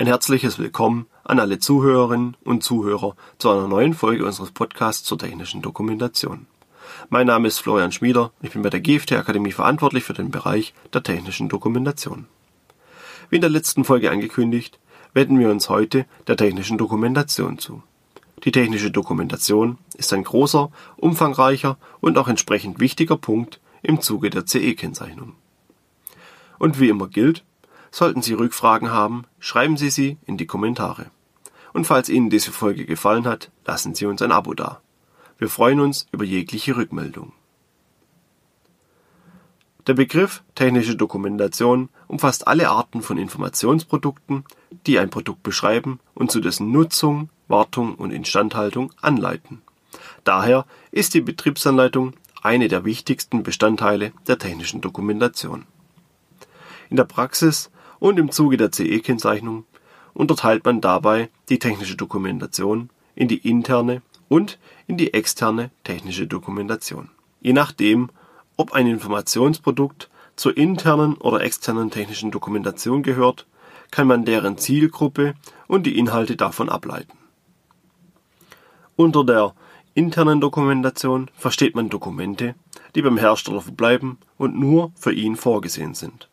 Ein herzliches Willkommen an alle Zuhörerinnen und Zuhörer zu einer neuen Folge unseres Podcasts zur technischen Dokumentation. Mein Name ist Florian Schmieder, ich bin bei der GFT Akademie verantwortlich für den Bereich der technischen Dokumentation. Wie in der letzten Folge angekündigt, wenden wir uns heute der technischen Dokumentation zu. Die technische Dokumentation ist ein großer, umfangreicher und auch entsprechend wichtiger Punkt im Zuge der CE-Kennzeichnung. Und wie immer gilt, Sollten Sie Rückfragen haben, schreiben Sie sie in die Kommentare. Und falls Ihnen diese Folge gefallen hat, lassen Sie uns ein Abo da. Wir freuen uns über jegliche Rückmeldung. Der Begriff technische Dokumentation umfasst alle Arten von Informationsprodukten, die ein Produkt beschreiben und zu dessen Nutzung, Wartung und Instandhaltung anleiten. Daher ist die Betriebsanleitung eine der wichtigsten Bestandteile der technischen Dokumentation. In der Praxis und im Zuge der CE-Kennzeichnung unterteilt man dabei die technische Dokumentation in die interne und in die externe technische Dokumentation. Je nachdem, ob ein Informationsprodukt zur internen oder externen technischen Dokumentation gehört, kann man deren Zielgruppe und die Inhalte davon ableiten. Unter der internen Dokumentation versteht man Dokumente, die beim Hersteller verbleiben und nur für ihn vorgesehen sind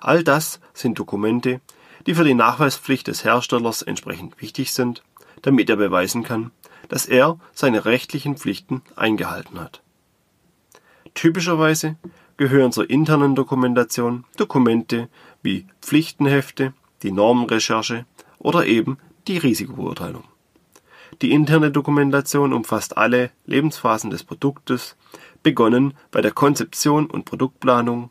All das sind Dokumente, die für die Nachweispflicht des Herstellers entsprechend wichtig sind, damit er beweisen kann, dass er seine rechtlichen Pflichten eingehalten hat. Typischerweise gehören zur internen Dokumentation Dokumente wie Pflichtenhefte, die Normenrecherche oder eben die Risikobeurteilung. Die interne Dokumentation umfasst alle Lebensphasen des Produktes, begonnen bei der Konzeption und Produktplanung,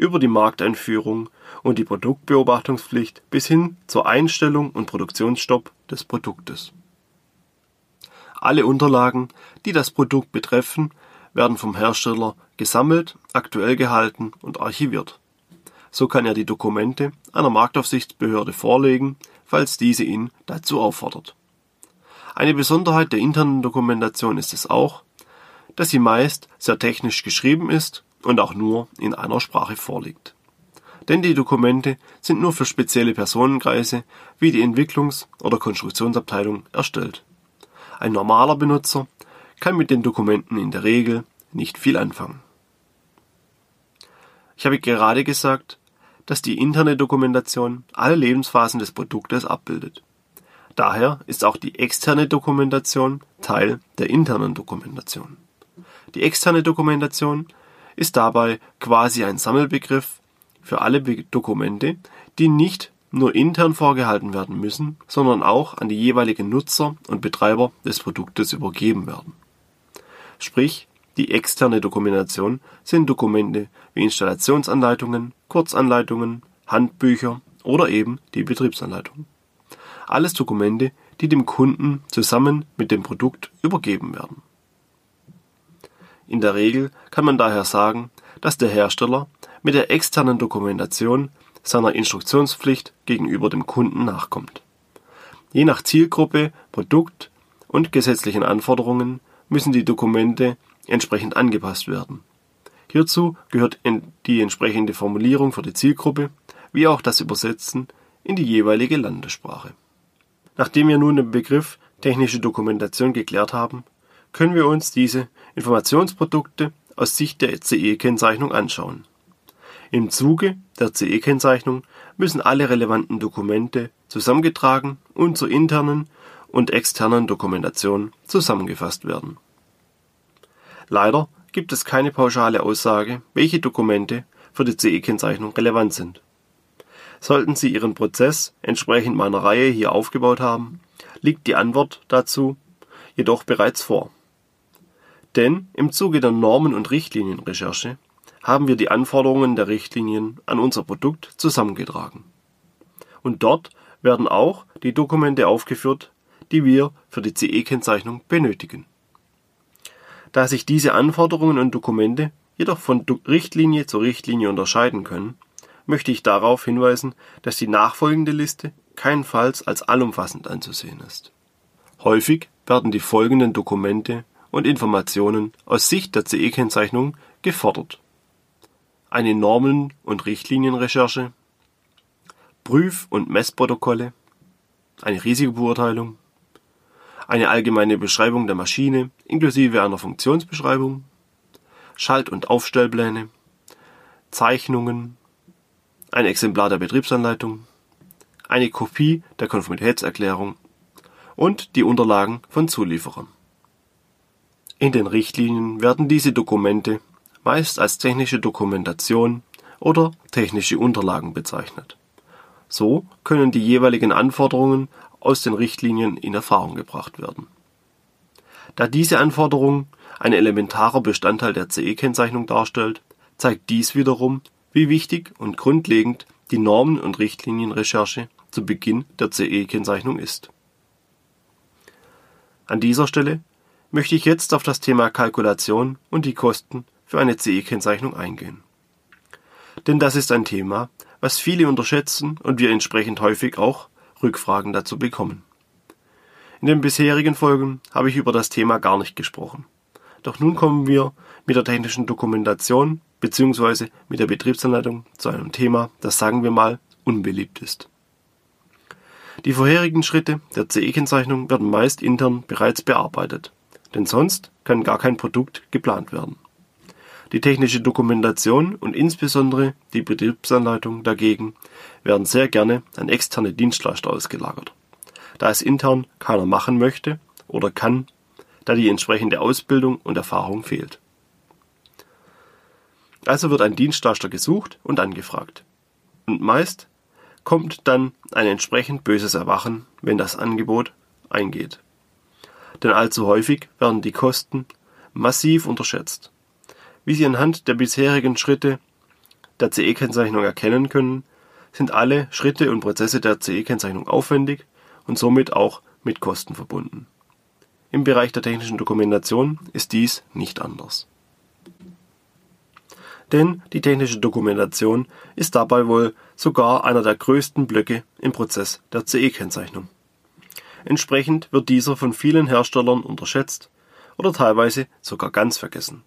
über die Markteinführung und die Produktbeobachtungspflicht bis hin zur Einstellung und Produktionsstopp des Produktes. Alle Unterlagen, die das Produkt betreffen, werden vom Hersteller gesammelt, aktuell gehalten und archiviert. So kann er die Dokumente einer Marktaufsichtsbehörde vorlegen, falls diese ihn dazu auffordert. Eine Besonderheit der internen Dokumentation ist es auch, dass sie meist sehr technisch geschrieben ist und auch nur in einer Sprache vorliegt. Denn die Dokumente sind nur für spezielle Personenkreise wie die Entwicklungs- oder Konstruktionsabteilung erstellt. Ein normaler Benutzer kann mit den Dokumenten in der Regel nicht viel anfangen. Ich habe gerade gesagt, dass die interne Dokumentation alle Lebensphasen des Produktes abbildet. Daher ist auch die externe Dokumentation Teil der internen Dokumentation. Die externe Dokumentation ist dabei quasi ein Sammelbegriff für alle Dokumente, die nicht nur intern vorgehalten werden müssen, sondern auch an die jeweiligen Nutzer und Betreiber des Produktes übergeben werden. Sprich, die externe Dokumentation sind Dokumente wie Installationsanleitungen, Kurzanleitungen, Handbücher oder eben die Betriebsanleitung. Alles Dokumente, die dem Kunden zusammen mit dem Produkt übergeben werden in der Regel kann man daher sagen, dass der Hersteller mit der externen Dokumentation seiner Instruktionspflicht gegenüber dem Kunden nachkommt. Je nach Zielgruppe, Produkt und gesetzlichen Anforderungen müssen die Dokumente entsprechend angepasst werden. Hierzu gehört die entsprechende Formulierung für die Zielgruppe wie auch das Übersetzen in die jeweilige Landessprache. Nachdem wir nun den Begriff technische Dokumentation geklärt haben, können wir uns diese Informationsprodukte aus Sicht der CE-Kennzeichnung anschauen. Im Zuge der CE-Kennzeichnung müssen alle relevanten Dokumente zusammengetragen und zur internen und externen Dokumentation zusammengefasst werden. Leider gibt es keine pauschale Aussage, welche Dokumente für die CE-Kennzeichnung relevant sind. Sollten Sie Ihren Prozess entsprechend meiner Reihe hier aufgebaut haben, liegt die Antwort dazu jedoch bereits vor. Denn im Zuge der Normen- und Richtlinienrecherche haben wir die Anforderungen der Richtlinien an unser Produkt zusammengetragen. Und dort werden auch die Dokumente aufgeführt, die wir für die CE-Kennzeichnung benötigen. Da sich diese Anforderungen und Dokumente jedoch von Richtlinie zu Richtlinie unterscheiden können, möchte ich darauf hinweisen, dass die nachfolgende Liste keinenfalls als allumfassend anzusehen ist. Häufig werden die folgenden Dokumente und Informationen aus Sicht der CE-Kennzeichnung gefordert: eine Normen- und Richtlinienrecherche, Prüf- und Messprotokolle. Eine Risikobeurteilung, eine allgemeine Beschreibung der Maschine inklusive einer Funktionsbeschreibung, Schalt- und Aufstellpläne, Zeichnungen, ein Exemplar der Betriebsanleitung, eine Kopie der Konformitätserklärung. Und die Unterlagen von Zulieferern. In den Richtlinien werden diese Dokumente meist als technische Dokumentation oder technische Unterlagen bezeichnet. So können die jeweiligen Anforderungen aus den Richtlinien in Erfahrung gebracht werden. Da diese Anforderung ein elementarer Bestandteil der CE-Kennzeichnung darstellt, zeigt dies wiederum, wie wichtig und grundlegend die Normen- und Richtlinienrecherche zu Beginn der CE-Kennzeichnung ist. An dieser Stelle möchte ich jetzt auf das Thema Kalkulation und die Kosten für eine CE-Kennzeichnung eingehen. Denn das ist ein Thema, was viele unterschätzen und wir entsprechend häufig auch Rückfragen dazu bekommen. In den bisherigen Folgen habe ich über das Thema gar nicht gesprochen. Doch nun kommen wir mit der technischen Dokumentation bzw. mit der Betriebsanleitung zu einem Thema, das sagen wir mal unbeliebt ist. Die vorherigen Schritte der CE-Kennzeichnung werden meist intern bereits bearbeitet, denn sonst kann gar kein Produkt geplant werden. Die technische Dokumentation und insbesondere die Betriebsanleitung dagegen werden sehr gerne an externe Dienstleister ausgelagert, da es intern keiner machen möchte oder kann, da die entsprechende Ausbildung und Erfahrung fehlt. Also wird ein Dienstleister gesucht und angefragt. Und meist kommt dann ein entsprechend böses Erwachen, wenn das Angebot eingeht. Denn allzu häufig werden die Kosten massiv unterschätzt. Wie Sie anhand der bisherigen Schritte der CE-Kennzeichnung erkennen können, sind alle Schritte und Prozesse der CE-Kennzeichnung aufwendig und somit auch mit Kosten verbunden. Im Bereich der technischen Dokumentation ist dies nicht anders denn die technische Dokumentation ist dabei wohl sogar einer der größten Blöcke im Prozess der CE-Kennzeichnung. Entsprechend wird dieser von vielen Herstellern unterschätzt oder teilweise sogar ganz vergessen.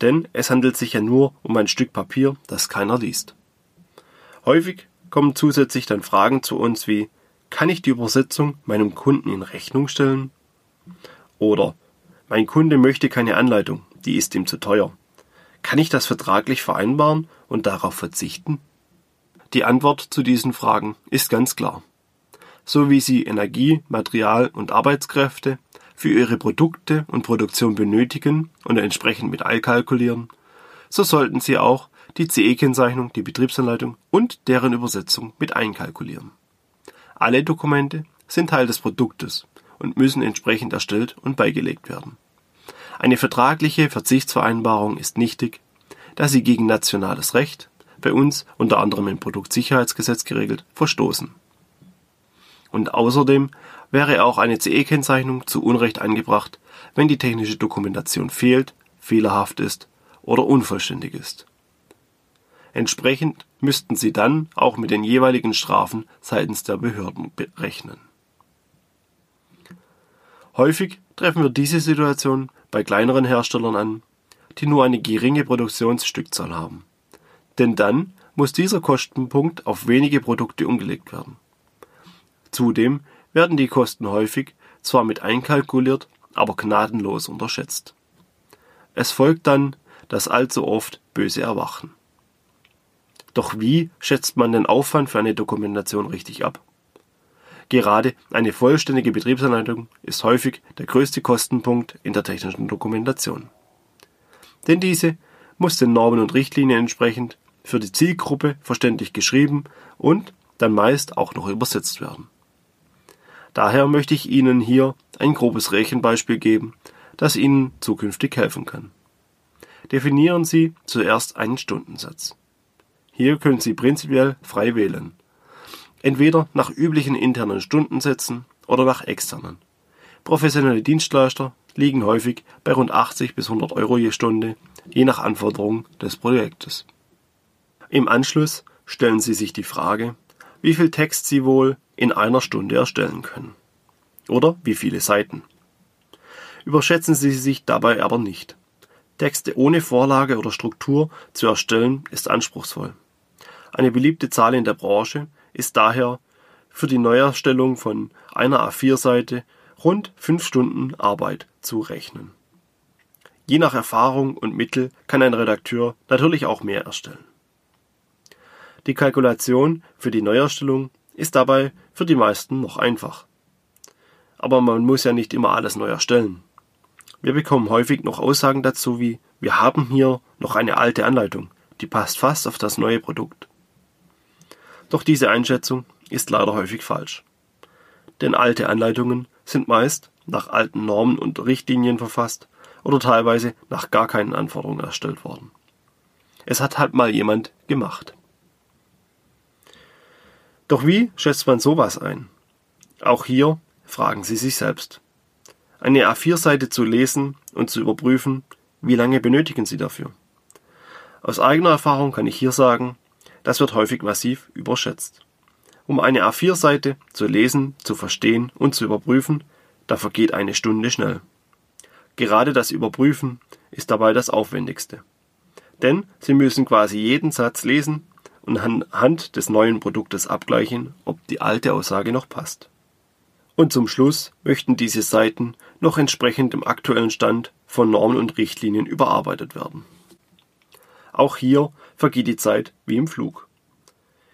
Denn es handelt sich ja nur um ein Stück Papier, das keiner liest. Häufig kommen zusätzlich dann Fragen zu uns wie kann ich die Übersetzung meinem Kunden in Rechnung stellen? Oder mein Kunde möchte keine Anleitung, die ist ihm zu teuer. Kann ich das vertraglich vereinbaren und darauf verzichten? Die Antwort zu diesen Fragen ist ganz klar. So wie Sie Energie, Material und Arbeitskräfte für Ihre Produkte und Produktion benötigen und entsprechend mit einkalkulieren, so sollten Sie auch die CE-Kennzeichnung, die Betriebsanleitung und deren Übersetzung mit einkalkulieren. Alle Dokumente sind Teil des Produktes und müssen entsprechend erstellt und beigelegt werden. Eine vertragliche Verzichtsvereinbarung ist nichtig, da sie gegen nationales Recht, bei uns unter anderem im Produktsicherheitsgesetz geregelt, verstoßen. Und außerdem wäre auch eine CE-Kennzeichnung zu Unrecht angebracht, wenn die technische Dokumentation fehlt, fehlerhaft ist oder unvollständig ist. Entsprechend müssten sie dann auch mit den jeweiligen Strafen seitens der Behörden rechnen. Häufig treffen wir diese Situation bei kleineren Herstellern an, die nur eine geringe Produktionsstückzahl haben. Denn dann muss dieser Kostenpunkt auf wenige Produkte umgelegt werden. Zudem werden die Kosten häufig zwar mit einkalkuliert, aber gnadenlos unterschätzt. Es folgt dann das allzu oft böse Erwachen. Doch wie schätzt man den Aufwand für eine Dokumentation richtig ab? Gerade eine vollständige Betriebsanleitung ist häufig der größte Kostenpunkt in der technischen Dokumentation. Denn diese muss den Normen und Richtlinien entsprechend für die Zielgruppe verständlich geschrieben und dann meist auch noch übersetzt werden. Daher möchte ich Ihnen hier ein grobes Rechenbeispiel geben, das Ihnen zukünftig helfen kann. Definieren Sie zuerst einen Stundensatz. Hier können Sie prinzipiell frei wählen entweder nach üblichen internen Stundensätzen oder nach externen. Professionelle Dienstleister liegen häufig bei rund 80 bis 100 Euro je Stunde, je nach Anforderung des Projektes. Im Anschluss stellen Sie sich die Frage, wie viel Text Sie wohl in einer Stunde erstellen können. Oder wie viele Seiten. Überschätzen Sie sich dabei aber nicht. Texte ohne Vorlage oder Struktur zu erstellen ist anspruchsvoll. Eine beliebte Zahl in der Branche ist daher für die Neuerstellung von einer A4-Seite rund fünf Stunden Arbeit zu rechnen. Je nach Erfahrung und Mittel kann ein Redakteur natürlich auch mehr erstellen. Die Kalkulation für die Neuerstellung ist dabei für die meisten noch einfach. Aber man muss ja nicht immer alles neu erstellen. Wir bekommen häufig noch Aussagen dazu wie wir haben hier noch eine alte Anleitung, die passt fast auf das neue Produkt. Doch diese Einschätzung ist leider häufig falsch. Denn alte Anleitungen sind meist nach alten Normen und Richtlinien verfasst oder teilweise nach gar keinen Anforderungen erstellt worden. Es hat halt mal jemand gemacht. Doch wie schätzt man sowas ein? Auch hier fragen Sie sich selbst. Eine A4-Seite zu lesen und zu überprüfen, wie lange benötigen Sie dafür? Aus eigener Erfahrung kann ich hier sagen, das wird häufig massiv überschätzt. Um eine A4-Seite zu lesen, zu verstehen und zu überprüfen, da vergeht eine Stunde schnell. Gerade das Überprüfen ist dabei das Aufwendigste. Denn Sie müssen quasi jeden Satz lesen und anhand des neuen Produktes abgleichen, ob die alte Aussage noch passt. Und zum Schluss möchten diese Seiten noch entsprechend dem aktuellen Stand von Normen und Richtlinien überarbeitet werden. Auch hier vergeht die Zeit wie im Flug.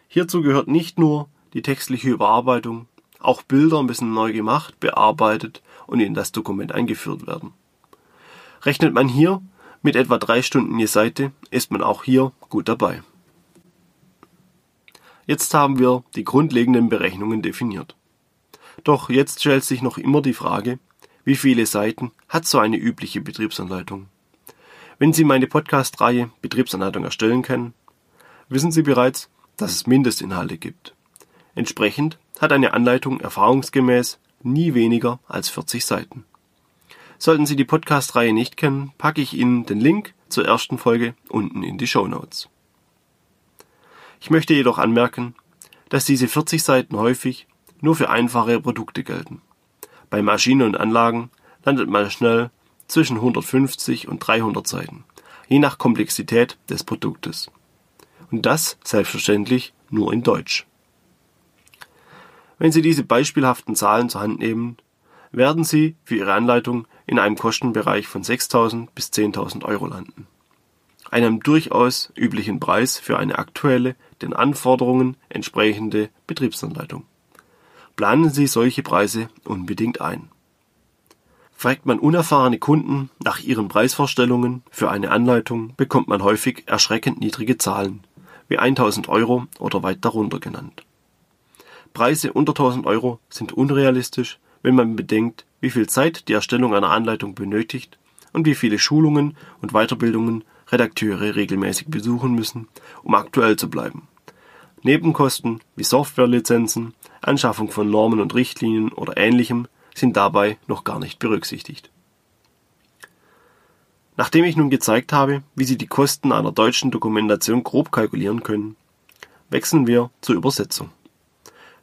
Hierzu gehört nicht nur die textliche Überarbeitung, auch Bilder müssen neu gemacht, bearbeitet und in das Dokument eingeführt werden. Rechnet man hier mit etwa drei Stunden je Seite, ist man auch hier gut dabei. Jetzt haben wir die grundlegenden Berechnungen definiert. Doch jetzt stellt sich noch immer die Frage, wie viele Seiten hat so eine übliche Betriebsanleitung? Wenn Sie meine Podcast-Reihe Betriebsanleitung erstellen können, wissen Sie bereits, dass es Mindestinhalte gibt. Entsprechend hat eine Anleitung erfahrungsgemäß nie weniger als 40 Seiten. Sollten Sie die Podcast-Reihe nicht kennen, packe ich Ihnen den Link zur ersten Folge unten in die Show Notes. Ich möchte jedoch anmerken, dass diese 40 Seiten häufig nur für einfache Produkte gelten. Bei Maschinen und Anlagen landet man schnell zwischen 150 und 300 Seiten, je nach Komplexität des Produktes. Und das selbstverständlich nur in Deutsch. Wenn Sie diese beispielhaften Zahlen zur Hand nehmen, werden Sie für Ihre Anleitung in einem Kostenbereich von 6.000 bis 10.000 Euro landen. Einem durchaus üblichen Preis für eine aktuelle, den Anforderungen entsprechende Betriebsanleitung. Planen Sie solche Preise unbedingt ein. Fragt man unerfahrene Kunden nach ihren Preisvorstellungen für eine Anleitung, bekommt man häufig erschreckend niedrige Zahlen, wie 1000 Euro oder weit darunter genannt. Preise unter 1000 Euro sind unrealistisch, wenn man bedenkt, wie viel Zeit die Erstellung einer Anleitung benötigt und wie viele Schulungen und Weiterbildungen Redakteure regelmäßig besuchen müssen, um aktuell zu bleiben. Nebenkosten wie Softwarelizenzen, Anschaffung von Normen und Richtlinien oder ähnlichem sind dabei noch gar nicht berücksichtigt. Nachdem ich nun gezeigt habe, wie Sie die Kosten einer deutschen Dokumentation grob kalkulieren können, wechseln wir zur Übersetzung.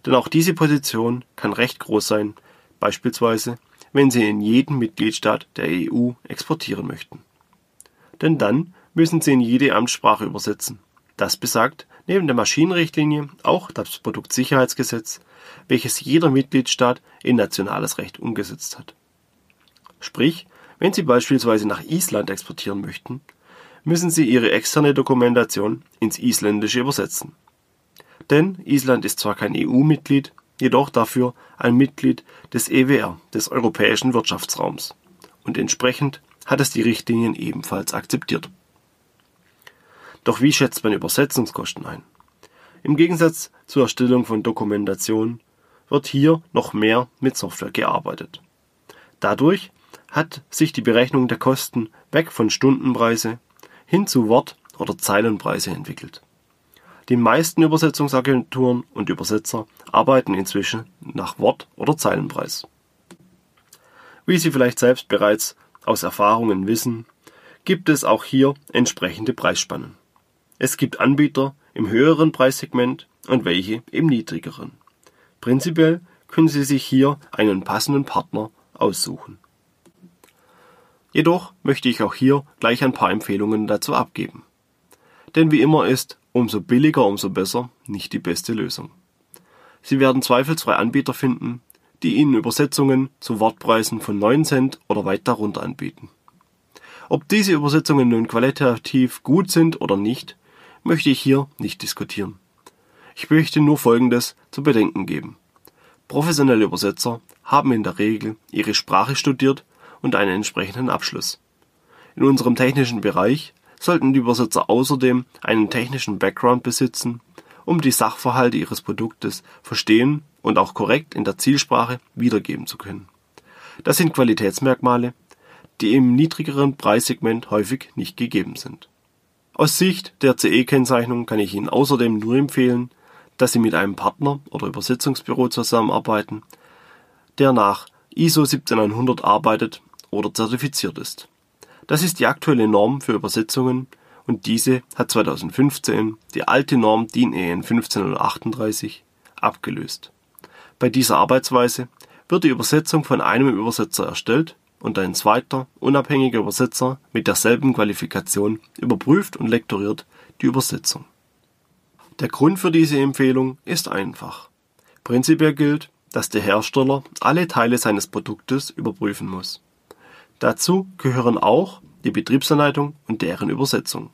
Denn auch diese Position kann recht groß sein, beispielsweise wenn Sie in jeden Mitgliedstaat der EU exportieren möchten. Denn dann müssen Sie in jede Amtssprache übersetzen. Das besagt neben der Maschinenrichtlinie auch das Produktsicherheitsgesetz, welches jeder Mitgliedstaat in nationales Recht umgesetzt hat. Sprich, wenn Sie beispielsweise nach Island exportieren möchten, müssen Sie Ihre externe Dokumentation ins Isländische übersetzen. Denn Island ist zwar kein EU-Mitglied, jedoch dafür ein Mitglied des EWR, des Europäischen Wirtschaftsraums. Und entsprechend hat es die Richtlinien ebenfalls akzeptiert. Doch wie schätzt man Übersetzungskosten ein? Im Gegensatz zur Erstellung von Dokumentation wird hier noch mehr mit Software gearbeitet. Dadurch hat sich die Berechnung der Kosten weg von Stundenpreise hin zu Wort- oder Zeilenpreise entwickelt. Die meisten Übersetzungsagenturen und Übersetzer arbeiten inzwischen nach Wort- oder Zeilenpreis. Wie Sie vielleicht selbst bereits aus Erfahrungen wissen, gibt es auch hier entsprechende Preisspannen. Es gibt Anbieter im höheren Preissegment und welche im niedrigeren. Prinzipiell können Sie sich hier einen passenden Partner aussuchen. Jedoch möchte ich auch hier gleich ein paar Empfehlungen dazu abgeben. Denn wie immer ist umso billiger, umso besser nicht die beste Lösung. Sie werden zweifelsfrei Anbieter finden, die Ihnen Übersetzungen zu Wortpreisen von 9 Cent oder weit darunter anbieten. Ob diese Übersetzungen nun qualitativ gut sind oder nicht, möchte ich hier nicht diskutieren. Ich möchte nur Folgendes zu bedenken geben. Professionelle Übersetzer haben in der Regel ihre Sprache studiert und einen entsprechenden Abschluss. In unserem technischen Bereich sollten die Übersetzer außerdem einen technischen Background besitzen, um die Sachverhalte ihres Produktes verstehen und auch korrekt in der Zielsprache wiedergeben zu können. Das sind Qualitätsmerkmale, die im niedrigeren Preissegment häufig nicht gegeben sind. Aus Sicht der CE-Kennzeichnung kann ich Ihnen außerdem nur empfehlen, dass Sie mit einem Partner oder Übersetzungsbüro zusammenarbeiten, der nach ISO 17100 arbeitet oder zertifiziert ist. Das ist die aktuelle Norm für Übersetzungen und diese hat 2015 die alte Norm DIN EN 15038 abgelöst. Bei dieser Arbeitsweise wird die Übersetzung von einem Übersetzer erstellt und ein zweiter, unabhängiger Übersetzer mit derselben Qualifikation überprüft und lektoriert die Übersetzung. Der Grund für diese Empfehlung ist einfach. Prinzipiell gilt, dass der Hersteller alle Teile seines Produktes überprüfen muss. Dazu gehören auch die Betriebsanleitung und deren Übersetzung.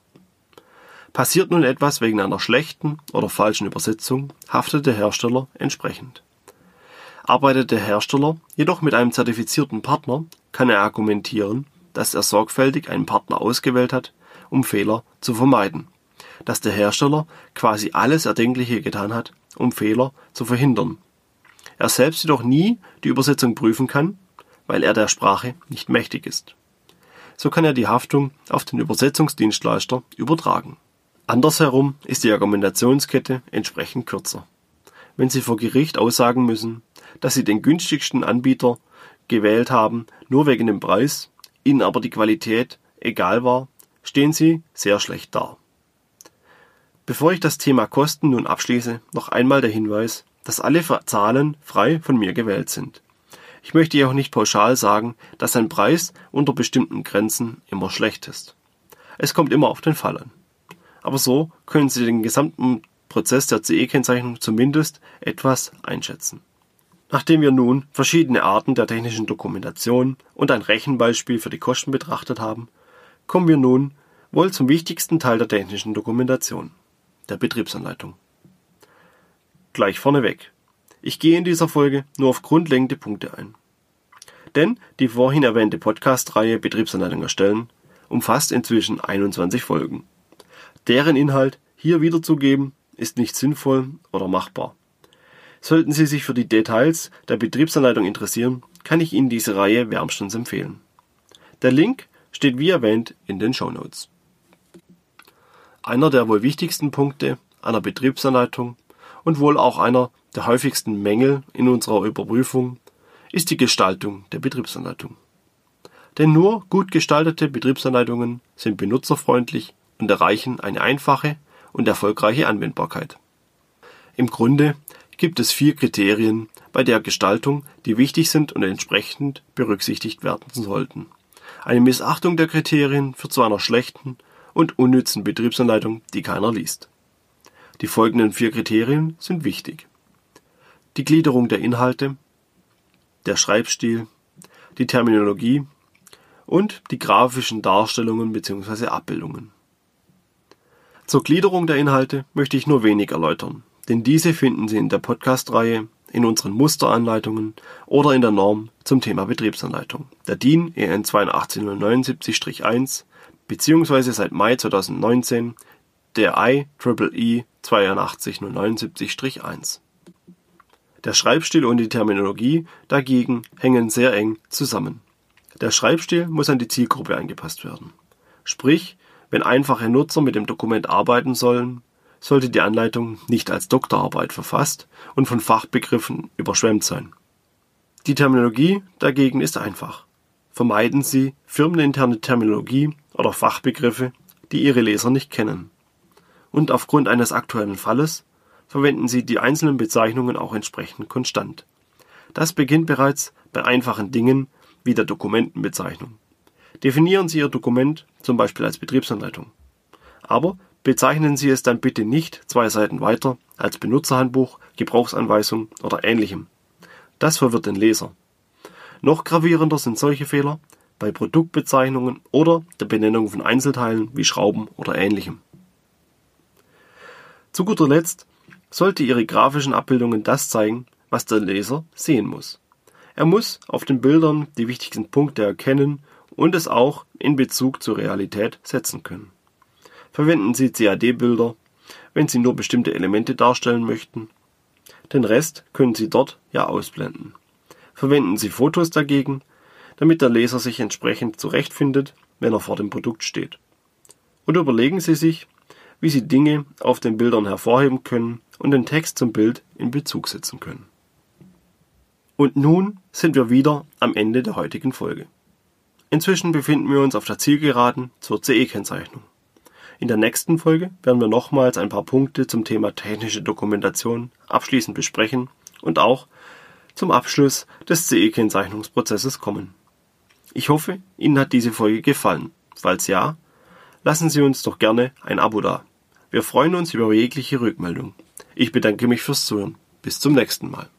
Passiert nun etwas wegen einer schlechten oder falschen Übersetzung, haftet der Hersteller entsprechend. Arbeitet der Hersteller jedoch mit einem zertifizierten Partner, kann er argumentieren, dass er sorgfältig einen Partner ausgewählt hat, um Fehler zu vermeiden, dass der Hersteller quasi alles Erdenkliche getan hat, um Fehler zu verhindern. Er selbst jedoch nie die Übersetzung prüfen kann, weil er der Sprache nicht mächtig ist. So kann er die Haftung auf den Übersetzungsdienstleister übertragen. Andersherum ist die Argumentationskette entsprechend kürzer. Wenn Sie vor Gericht aussagen müssen, dass Sie den günstigsten Anbieter gewählt haben, nur wegen dem Preis, Ihnen aber die Qualität egal war, stehen Sie sehr schlecht da. Bevor ich das Thema Kosten nun abschließe, noch einmal der Hinweis, dass alle Zahlen frei von mir gewählt sind. Ich möchte jedoch nicht pauschal sagen, dass ein Preis unter bestimmten Grenzen immer schlecht ist. Es kommt immer auf den Fall an. Aber so können Sie den gesamten Prozess der CE-Kennzeichnung zumindest etwas einschätzen. Nachdem wir nun verschiedene Arten der technischen Dokumentation und ein Rechenbeispiel für die Kosten betrachtet haben, kommen wir nun wohl zum wichtigsten Teil der technischen Dokumentation, der Betriebsanleitung. Gleich vorneweg. Ich gehe in dieser Folge nur auf grundlegende Punkte ein. Denn die vorhin erwähnte Podcast-Reihe Betriebsanleitung erstellen umfasst inzwischen 21 Folgen. Deren Inhalt hier wiederzugeben ist nicht sinnvoll oder machbar. Sollten Sie sich für die Details der Betriebsanleitung interessieren, kann ich Ihnen diese Reihe wärmstens empfehlen. Der Link steht wie erwähnt in den Show Notes. Einer der wohl wichtigsten Punkte einer Betriebsanleitung und wohl auch einer der häufigsten Mängel in unserer Überprüfung ist die Gestaltung der Betriebsanleitung. Denn nur gut gestaltete Betriebsanleitungen sind benutzerfreundlich und erreichen eine einfache und erfolgreiche Anwendbarkeit. Im Grunde gibt es vier Kriterien bei der Gestaltung, die wichtig sind und entsprechend berücksichtigt werden sollten. Eine Missachtung der Kriterien führt zu einer schlechten und unnützen Betriebsanleitung, die keiner liest. Die folgenden vier Kriterien sind wichtig. Die Gliederung der Inhalte, der Schreibstil, die Terminologie und die grafischen Darstellungen bzw. Abbildungen. Zur Gliederung der Inhalte möchte ich nur wenig erläutern denn diese finden Sie in der Podcast-Reihe, in unseren Musteranleitungen oder in der Norm zum Thema Betriebsanleitung, der DIN EN 82079-1 beziehungsweise seit Mai 2019 der IEEE 82079-1. Der Schreibstil und die Terminologie dagegen hängen sehr eng zusammen. Der Schreibstil muss an die Zielgruppe angepasst werden. Sprich, wenn einfache Nutzer mit dem Dokument arbeiten sollen, sollte die Anleitung nicht als Doktorarbeit verfasst und von Fachbegriffen überschwemmt sein. Die Terminologie dagegen ist einfach. Vermeiden Sie firmeninterne Terminologie oder Fachbegriffe, die Ihre Leser nicht kennen. Und aufgrund eines aktuellen Falles verwenden Sie die einzelnen Bezeichnungen auch entsprechend konstant. Das beginnt bereits bei einfachen Dingen wie der Dokumentenbezeichnung. Definieren Sie Ihr Dokument zum Beispiel als Betriebsanleitung. Aber Bezeichnen Sie es dann bitte nicht zwei Seiten weiter als Benutzerhandbuch, Gebrauchsanweisung oder ähnlichem. Das verwirrt den Leser. Noch gravierender sind solche Fehler bei Produktbezeichnungen oder der Benennung von Einzelteilen wie Schrauben oder ähnlichem. Zu guter Letzt sollte Ihre grafischen Abbildungen das zeigen, was der Leser sehen muss. Er muss auf den Bildern die wichtigsten Punkte erkennen und es auch in Bezug zur Realität setzen können. Verwenden Sie CAD-Bilder, wenn Sie nur bestimmte Elemente darstellen möchten. Den Rest können Sie dort ja ausblenden. Verwenden Sie Fotos dagegen, damit der Leser sich entsprechend zurechtfindet, wenn er vor dem Produkt steht. Und überlegen Sie sich, wie Sie Dinge auf den Bildern hervorheben können und den Text zum Bild in Bezug setzen können. Und nun sind wir wieder am Ende der heutigen Folge. Inzwischen befinden wir uns auf der Zielgeraden zur CE-Kennzeichnung. In der nächsten Folge werden wir nochmals ein paar Punkte zum Thema technische Dokumentation abschließend besprechen und auch zum Abschluss des CE-Kennzeichnungsprozesses kommen. Ich hoffe, Ihnen hat diese Folge gefallen. Falls ja, lassen Sie uns doch gerne ein Abo da. Wir freuen uns über jegliche Rückmeldung. Ich bedanke mich fürs Zuhören. Bis zum nächsten Mal.